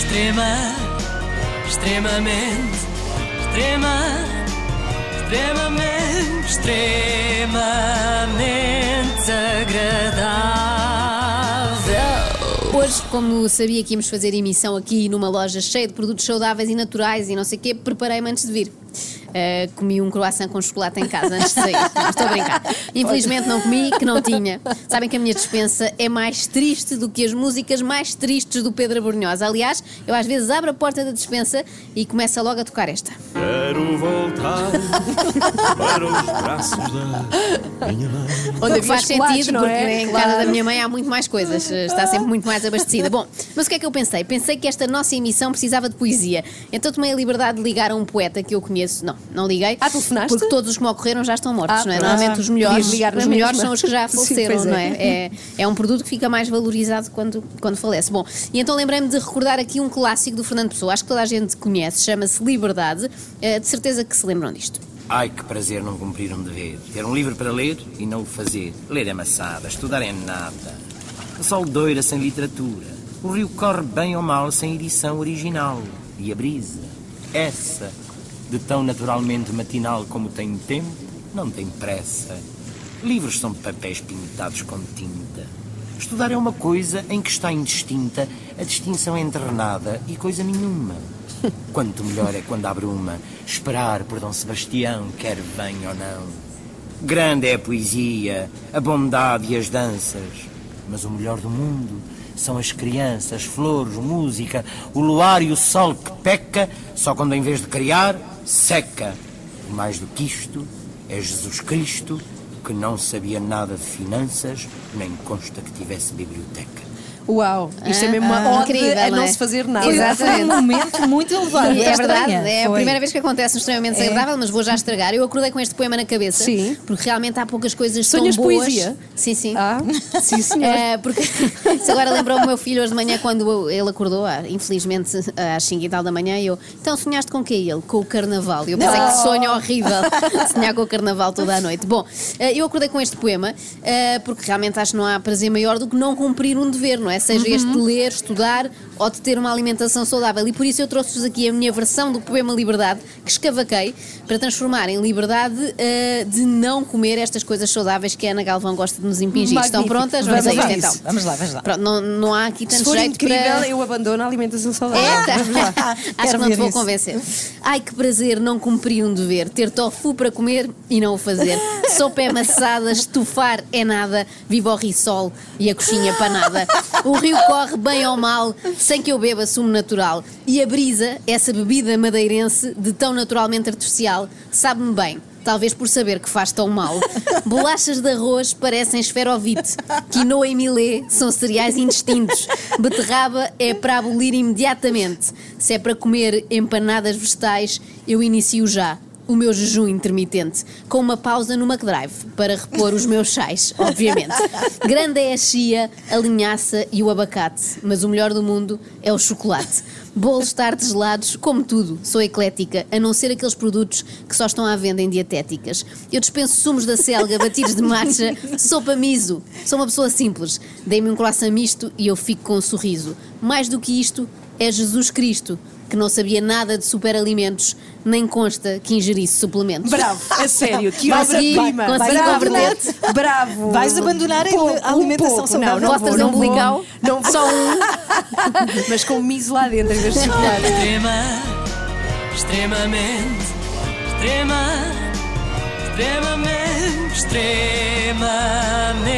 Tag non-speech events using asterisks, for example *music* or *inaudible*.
Extrema, extremamente, extrema, extremamente, extremamente agradável. Hoje, como sabia que íamos fazer emissão aqui numa loja cheia de produtos saudáveis e naturais e não sei o quê, preparei-me antes de vir. Uh, comi um croissant com chocolate em casa antes de sair. *laughs* Estou a brincar. Infelizmente não comi, que não tinha. Sabem que a minha dispensa é mais triste do que as músicas mais tristes do Pedro Abrunhosa. Aliás, eu às vezes abro a porta da dispensa e começa logo a tocar esta. Quero voltar para os braços da minha mãe. Onde que faz sentido, não porque é? em Claro. casa da minha mãe há muito mais coisas, está sempre muito mais abastecida. Bom, mas o que é que eu pensei? Pensei que esta nossa emissão precisava de poesia. Então tomei a liberdade de ligar a um poeta que eu conheço. Não, não liguei. Ah, telefonaste? Porque todos os que me ocorreram já estão mortos, Ah, não é? Normalmente os melhores, Podias ligar os melhores mesma. são os que já *laughs* Sim, faleceram, pois não é. é? é? É um produto que fica mais valorizado quando, quando falece. Bom, e então lembrei-me de recordar aqui um clássico do Fernando Pessoa. Acho que toda a gente conhece, chama-se Liberdade. Eh, de certeza que se lembram disto. Ai, que prazer não cumprir um dever. Ter um livro para ler e não o fazer. Ler é maçada, estudar é nada. O sol doira sem literatura. O rio corre bem ou mal sem edição original. E a brisa, essa, de tão naturalmente matinal como tem tempo, não tem pressa. Livros são papéis pintados com tinta. Estudar é uma coisa em que está indistinta a distinção entre nada e coisa nenhuma. *laughs* Quanto melhor é quando há bruma, esperar por Dom Sebastião, quer venha ou não. Grande é a poesia, a bondade e as danças. Mas o melhor do mundo são as crianças, flores, música, o luar e o sol que peca só quando em vez de criar, seca. E mais do que isto, é Jesus Cristo que não sabia nada de finanças, nem consta que tivesse biblioteca. Uau, isto é mesmo uma Ah, ode incrível, a não não é? se fazer nada. Exato. Foi um momento muito *laughs* elevado. É verdade, é a Foi. primeira vez que acontece um extremamente desagradável, mas vou já estragar. Eu acordei com este poema na cabeça, Sim. porque realmente há poucas coisas Sonhas tão boas. poesia? Sim, sim. Ah, sim, senhor. *laughs* É, porque *laughs* isso agora lembrou o meu filho hoje de manhã quando ele acordou, ah, infelizmente às 5 e tal da manhã, e eu, então sonhaste com o quê? E ele, com o carnaval. E eu pensei que sonho horrível sonhar com o carnaval toda a noite. Bom, eh, eu acordei com este poema eh, porque realmente acho que não há prazer maior do que não cumprir um dever, não é? Seja este de ler, estudar ou de ter uma alimentação saudável. E por isso eu trouxe-vos aqui a minha versão do poema Liberdade, que escavaquei para transformar em liberdade eh, de não comer estas coisas saudáveis que a Ana Galvão gosta de nos impingir. Estão Magnífico. prontas? Vamos, Vamos a isto então. Vamos lá, vamos lá. Pronto, não, não há aqui Se tanto for jeito incrível, para... eu abandono a alimentação saudável. É, tá. Vamos lá. *laughs* Acho que não te vou isso. convencer. Ai, que prazer não cumprir um dever. Ter tofu para comer e não o fazer. Sopa é maçada, estufar é nada. Viva o risol e a coxinha panada. O rio corre bem ou mal, sem que eu beba sumo natural. E a brisa, essa bebida madeirense de tão naturalmente artificial, sabe-me bem. Talvez por saber que faz tão mal. Bolachas de arroz parecem esferovite. Quinoa e milê são cereais indistintos. Beterraba é para abolir imediatamente. Se é para comer empanadas vegetais, eu inicio já o meu jejum intermitente, com uma pausa no McDrive para repor os meus sais, obviamente. Grande é a chia, a linhaça e o abacate, mas o melhor do mundo é o chocolate. Bolos tarde gelados, como tudo, sou eclética, a não ser aqueles produtos que só estão à venda em dietéticas. Eu dispenso sumos da selga, batidos de matcha, sopa miso. Sou uma pessoa simples. Dei-me um croissant misto e eu fico com um sorriso. Mais do que isto, é Jesus Cristo, que não sabia nada de superalimentos, nem consta que ingerisse suplementos. Bravo, a sério, que obra-prima. consegui Bravo. Bravo. Vais abandonar a pouco, alimentação um pouco. saudável. Não, não Posso vou, trazer um não vou. Só um. *laughs* Mas com miso lá dentro em vez de chocolate. Extrema, extremamente, extrema, extremamente, extremamente